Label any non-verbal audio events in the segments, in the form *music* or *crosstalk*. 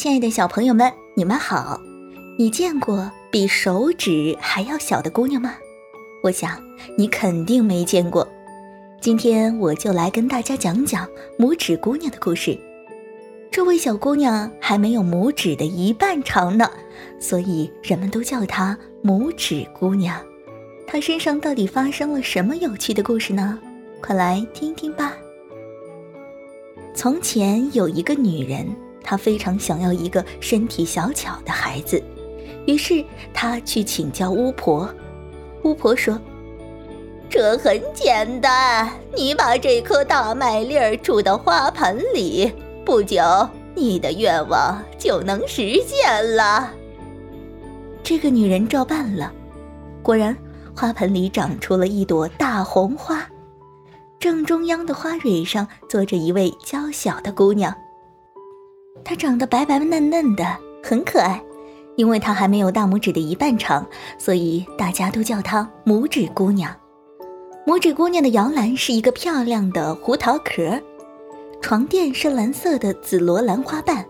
亲爱的小朋友们，你们好！你见过比手指还要小的姑娘吗？我想你肯定没见过。今天我就来跟大家讲讲拇指姑娘的故事。这位小姑娘还没有拇指的一半长呢，所以人们都叫她拇指姑娘。她身上到底发生了什么有趣的故事呢？快来听听吧。从前有一个女人。她非常想要一个身体小巧的孩子，于是她去请教巫婆。巫婆说：“这很简单，你把这颗大麦粒儿住到花盆里，不久你的愿望就能实现了。”这个女人照办了，果然，花盆里长出了一朵大红花，正中央的花蕊上坐着一位娇小的姑娘。她长得白白嫩嫩的，很可爱。因为她还没有大拇指的一半长，所以大家都叫她拇指姑娘。拇指姑娘的摇篮是一个漂亮的胡桃壳，床垫是蓝色的紫罗兰花瓣，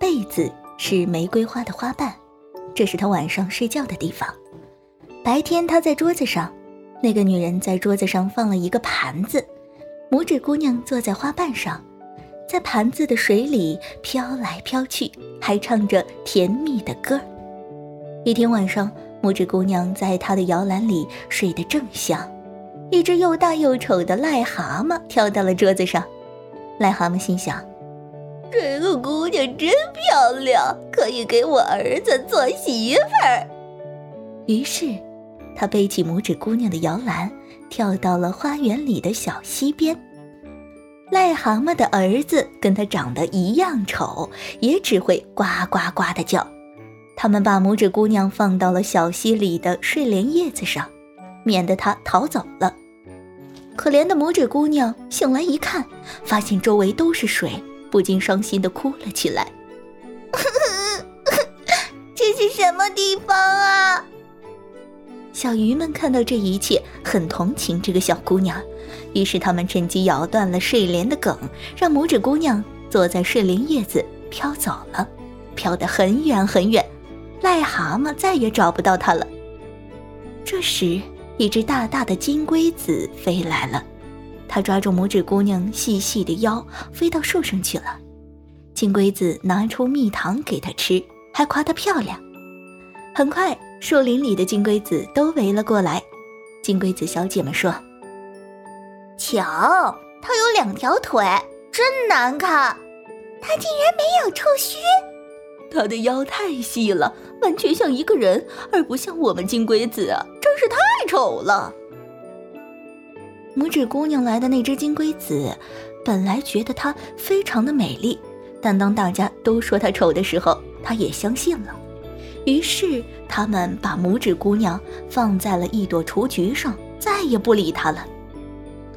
被子是玫瑰花的花瓣。这是她晚上睡觉的地方。白天她在桌子上，那个女人在桌子上放了一个盘子，拇指姑娘坐在花瓣上。在盘子的水里飘来飘去，还唱着甜蜜的歌。一天晚上，拇指姑娘在她的摇篮里睡得正香，一只又大又丑的癞蛤蟆跳到了桌子上。癞蛤蟆心想：“这个姑娘真漂亮，可以给我儿子做媳妇儿。”于是，他背起拇指姑娘的摇篮，跳到了花园里的小溪边。癞蛤蟆的儿子跟他长得一样丑，也只会呱呱呱的叫。他们把拇指姑娘放到了小溪里的睡莲叶子上，免得她逃走了。可怜的拇指姑娘醒来一看，发现周围都是水，不禁伤心的哭了起来。*laughs* 这是什么地方啊？小鱼们看到这一切，很同情这个小姑娘。于是他们趁机咬断了睡莲的梗，让拇指姑娘坐在睡莲叶子飘走了，飘得很远很远，癞蛤蟆再也找不到它了。这时，一只大大的金龟子飞来了，它抓住拇指姑娘细细的腰，飞到树上去了。金龟子拿出蜜糖给它吃，还夸它漂亮。很快，树林里的金龟子都围了过来。金龟子小姐们说。瞧，它有两条腿，真难看。它竟然没有触须。它的腰太细了，完全像一个人，而不像我们金龟子啊，真是太丑了。拇指姑娘来的那只金龟子，本来觉得它非常的美丽，但当大家都说它丑的时候，她也相信了。于是他们把拇指姑娘放在了一朵雏菊上，再也不理它了。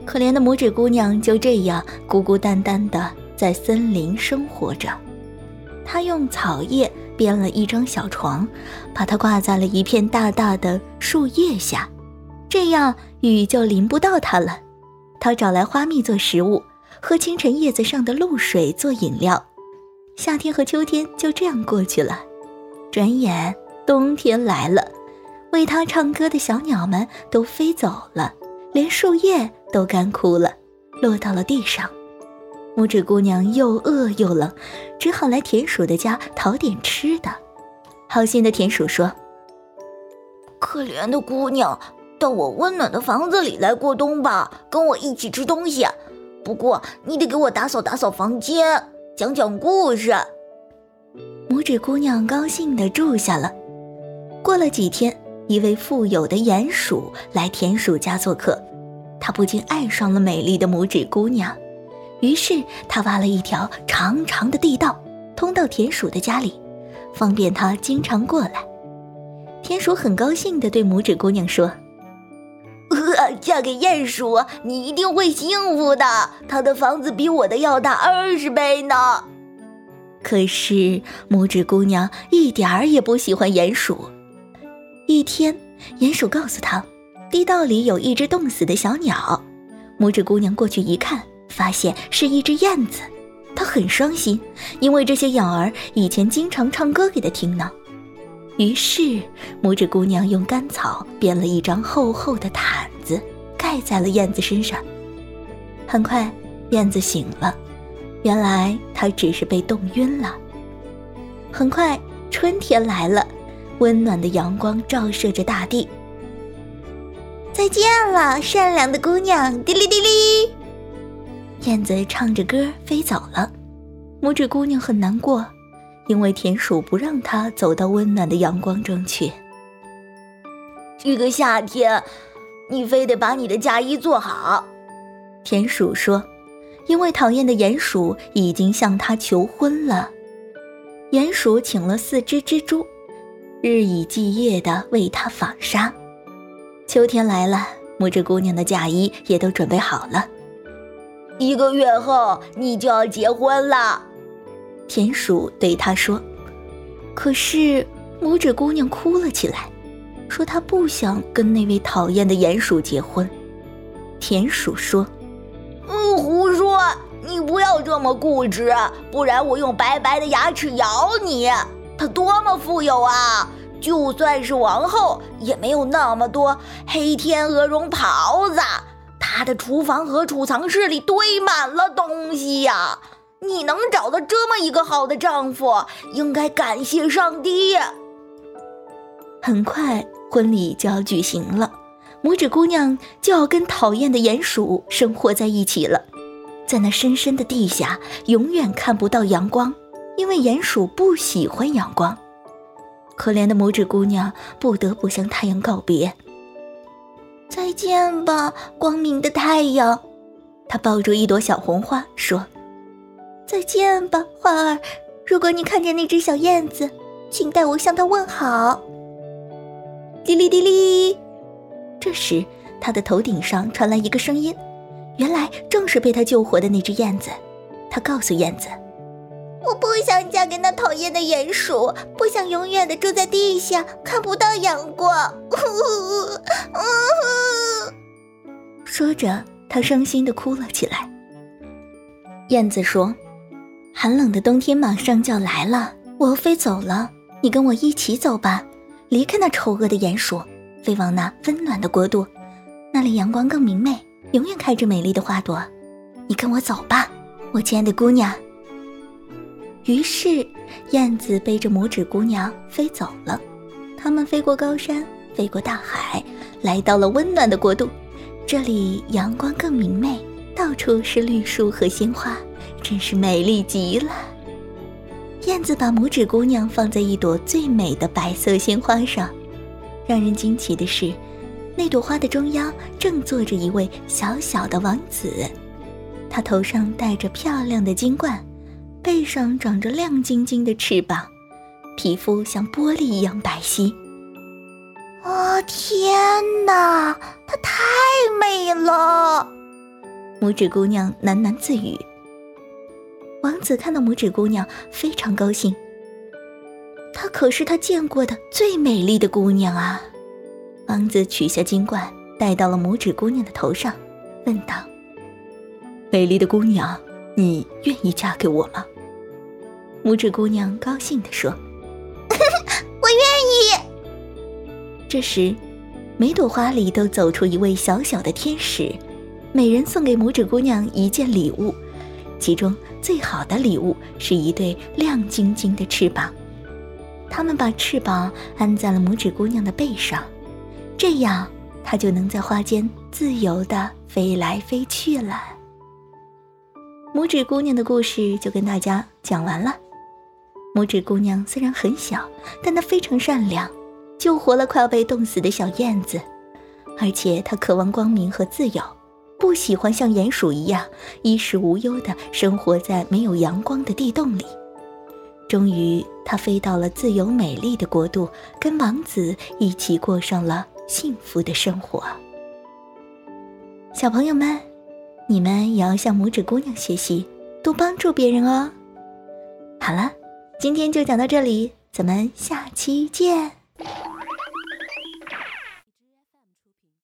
可怜的拇指姑娘就这样孤孤单单的在森林生活着。她用草叶编了一张小床，把它挂在了一片大大的树叶下，这样雨就淋不到她了。她找来花蜜做食物，喝清晨叶子上的露水做饮料。夏天和秋天就这样过去了，转眼冬天来了，为她唱歌的小鸟们都飞走了。连树叶都干枯了，落到了地上。拇指姑娘又饿又冷，只好来田鼠的家讨点吃的。好心的田鼠说：“可怜的姑娘，到我温暖的房子里来过冬吧，跟我一起吃东西。不过你得给我打扫打扫房间，讲讲故事。”拇指姑娘高兴的住下了。过了几天。一位富有的鼹鼠来田鼠家做客，他不禁爱上了美丽的拇指姑娘，于是他挖了一条长长的地道，通到田鼠的家里，方便他经常过来。田鼠很高兴地对拇指姑娘说：“嫁给鼹鼠，你一定会幸福的。他的房子比我的要大二十倍呢。”可是拇指姑娘一点儿也不喜欢鼹鼠。一天，鼹鼠告诉他，地道里有一只冻死的小鸟。拇指姑娘过去一看，发现是一只燕子。他很伤心，因为这些鸟儿以前经常唱歌给他听呢。于是，拇指姑娘用干草编了一张厚厚的毯子，盖在了燕子身上。很快，燕子醒了，原来它只是被冻晕了。很快，春天来了，温暖的阳光照射着大地。再见了，善良的姑娘！滴哩滴哩，燕子唱着歌飞走了。拇指姑娘很难过，因为田鼠不让她走到温暖的阳光中去。这个夏天，你非得把你的嫁衣做好。田鼠说：“因为讨厌的鼹鼠已经向他求婚了。”鼹鼠请了四只蜘蛛，日以继夜地为他纺纱。秋天来了，拇指姑娘的嫁衣也都准备好了。一个月后你就要结婚了，田鼠对她说。可是拇指姑娘哭了起来，说她不想跟那位讨厌的鼹鼠结婚。田鼠说：“嗯，胡说！你不要这么固执，不然我用白白的牙齿咬你。他多么富有啊！”就算是王后，也没有那么多黑天鹅绒袍子。她的厨房和储藏室里堆满了东西呀！你能找到这么一个好的丈夫，应该感谢上帝。很快，婚礼就要举行了，拇指姑娘就要跟讨厌的鼹鼠生活在一起了。在那深深的地下，永远看不到阳光，因为鼹鼠不喜欢阳光。可怜的拇指姑娘不得不向太阳告别。再见吧，光明的太阳。她抱住一朵小红花，说：“再见吧，花儿。如果你看见那只小燕子，请代我向它问好。”滴哩滴哩。这时，她的头顶上传来一个声音，原来正是被她救活的那只燕子。她告诉燕子。我不想嫁给那讨厌的鼹鼠，不想永远的住在地下，看不到阳光。*laughs* 说着，他伤心的哭了起来。燕子说：“寒冷的冬天马上就要来了，我要飞走了，你跟我一起走吧，离开那丑恶的鼹鼠，飞往那温暖的国度，那里阳光更明媚，永远开着美丽的花朵。你跟我走吧，我亲爱的姑娘。”于是，燕子背着拇指姑娘飞走了。他们飞过高山，飞过大海，来到了温暖的国度。这里阳光更明媚，到处是绿树和鲜花，真是美丽极了。燕子把拇指姑娘放在一朵最美的白色鲜花上。让人惊奇的是，那朵花的中央正坐着一位小小的王子，他头上戴着漂亮的金冠。背上长着亮晶晶的翅膀，皮肤像玻璃一样白皙。哦，天哪，她太美了！拇指姑娘喃喃自语。王子看到拇指姑娘，非常高兴。她可是他见过的最美丽的姑娘啊！王子取下金冠，戴到了拇指姑娘的头上，问道：“美丽的姑娘，你愿意嫁给我吗？”拇指姑娘高兴地说：“ *laughs* 我愿意。”这时，每朵花里都走出一位小小的天使，每人送给拇指姑娘一件礼物，其中最好的礼物是一对亮晶晶的翅膀。他们把翅膀安在了拇指姑娘的背上，这样她就能在花间自由地飞来飞去了。拇指姑娘的故事就跟大家讲完了。拇指姑娘虽然很小，但她非常善良，救活了快要被冻死的小燕子，而且她渴望光明和自由，不喜欢像鼹鼠一样衣食无忧地生活在没有阳光的地洞里。终于，她飞到了自由美丽的国度，跟王子一起过上了幸福的生活。小朋友们，你们也要向拇指姑娘学习，多帮助别人哦。好了。今天就讲到这里咱们下期见。